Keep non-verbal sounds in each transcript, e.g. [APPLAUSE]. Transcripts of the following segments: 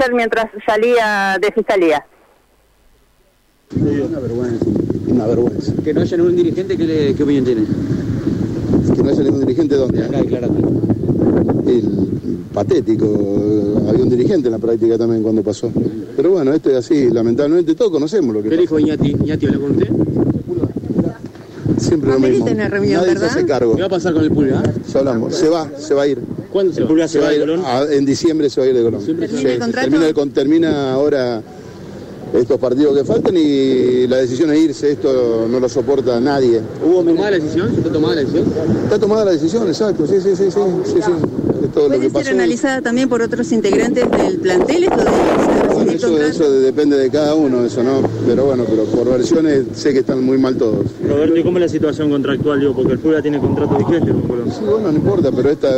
ayer mientras salía de fiscalía. Una vergüenza, una vergüenza. Que no haya ningún dirigente, ¿qué, le- qué opinión tiene? Que no haya ningún dirigente De donde acá el patético, había un dirigente en la práctica también cuando pasó. Pero bueno, esto es así, lamentablemente todos conocemos lo que ¿Qué pasa. dijo Iñati? ¿Iñati habló con usted? Siempre lo mismo. reunión, Nadie ¿verdad? se hace cargo. ¿Qué va a pasar con el Pulga? Ya hablamos. Se va, se va a ir. ¿Cuándo se ¿El va? Se va de Colón? Ah, en diciembre se va a ir de Colón. ¿Termina Sí, el contrato? termina, el con- termina ahora estos partidos que faltan y la decisión es irse. Esto no lo soporta nadie. ¿Hubo tomada la decisión? ¿Ya ¿Está tomada la decisión? Está tomada la decisión, exacto. Sí, sí, sí, sí. sí, sí. Es todo lo ¿Puede que ser pasó. analizada también por otros integrantes del plantel esto de Bueno, eso, eso depende de cada uno, eso no. Pero bueno, pero por versiones sé que están muy mal todos. Roberto, ¿y cómo es la situación contractual? Digo, porque el Pulga tiene contrato vigente con Colón. Sí, bueno, no importa, pero esta,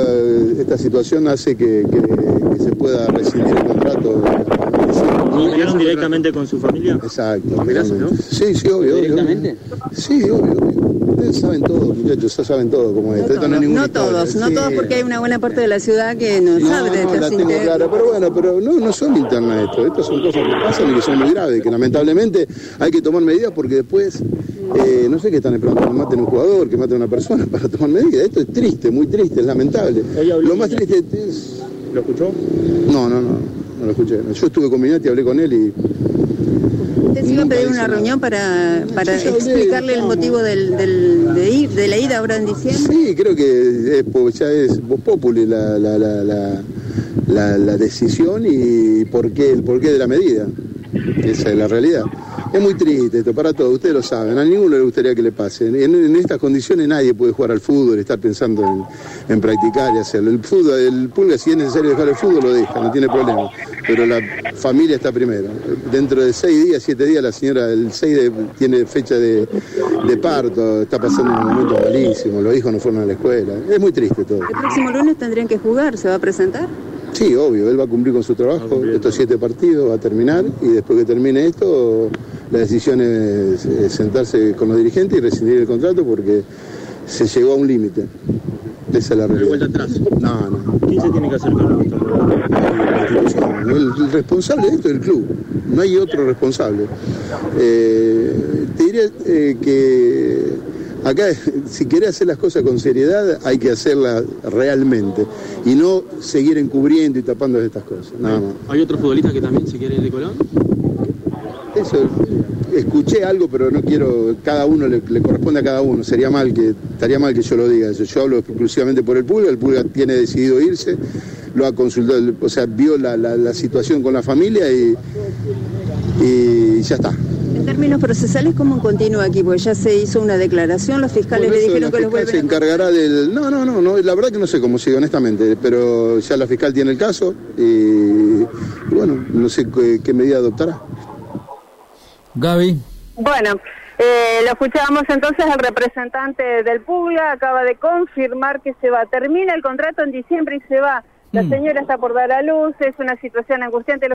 esta situación hace que, que- que se pueda rescindir el contrato. ¿Vieron directamente con su familia? Exacto. ¿no? Sí, sí, obvio. obvio, ¿Directamente? obvio. Sí, obvio, obvio. Ustedes saben todo, muchachos, ya saben todo cómo es. No Esto todos, no todos, no Sí. todos, porque hay una buena parte de la ciudad que no, No, sabe de no, la tengo clara, pero bueno, pero no, no son linternas esto, esto son cosas que pasan y que son muy graves, que lamentablemente hay que tomar medidas porque después, eh, no sé qué están esperando, que maten a un jugador, que maten a una persona [LAUGHS] para tomar medidas, esto es triste, muy triste, es lamentable. Lo más triste es... ¿Lo escuchó? No, no, no, no lo escuché. Yo estuve con Minati, hablé con él y... ¿Usted se iba a pedir una reunión para, para explicarle el motivo del, del- de, ir, de la ida ahora en diciembre? Sí, creo que es, ya es vos populi la, la, la- la decisión y por qué, el porqué de la medida. Esa es la realidad. Es muy triste esto para todos, ustedes lo saben, a ninguno le gustaría que le pase. En, en estas condiciones nadie puede jugar al fútbol, estar pensando en, en practicar y hacerlo. El fútbol, el pulga, si es necesario dejar el fútbol, lo deja, no tiene problema. Pero la familia está primero. Dentro de seis días, siete días, la señora, el 6 de- tiene fecha de, de parto, está pasando un momento malísimo, los hijos no fueron a la escuela. Es muy triste todo. El próximo lunes tendrían que jugar, ¿se va a presentar? Sí, obvio, él va a cumplir con su trabajo, estos siete partidos, va a terminar y después que termine esto, la decisión es, es sentarse con los dirigentes y rescindir el contrato porque se llegó a un límite. Esa es la realidad. vuelta atrás. No, no. ¿Quién se tiene que hacer cargo. El, el responsable de esto es el club, no hay otro responsable. Eh, te diría eh, que acá, [LAUGHS] si querés hacer las cosas con seriedad, hay que hacerlas realmente y no seguir encubriendo y tapando estas cosas, nada más. ¿Hay otros futbolistas que también se quieren ir de Colón? Eso, escuché algo, pero no quiero, cada uno le, le corresponde a cada uno, sería mal que, estaría mal que yo lo diga eso. Yo hablo exclusivamente por el Pulga, el Pulga tiene decidido irse, lo ha consultado, o sea, vio la, la- la situación con la familia y, y ya está. En términos procesales, ¿cómo continúa aquí? Porque ya se hizo una declaración, los fiscales Bueno, le eso dijeron la que los se a... encargará del... No, no, no, no, la verdad que no sé cómo sigue, honestamente, pero ya la fiscal tiene el caso y, y bueno, no sé qué, qué medida adoptará. Gaby. Bueno, eh, lo escuchábamos entonces al representante del Pugla, acaba de confirmar que se va. Termina el contrato en diciembre y se va. La señora está por dar a luz, es una situación angustiante.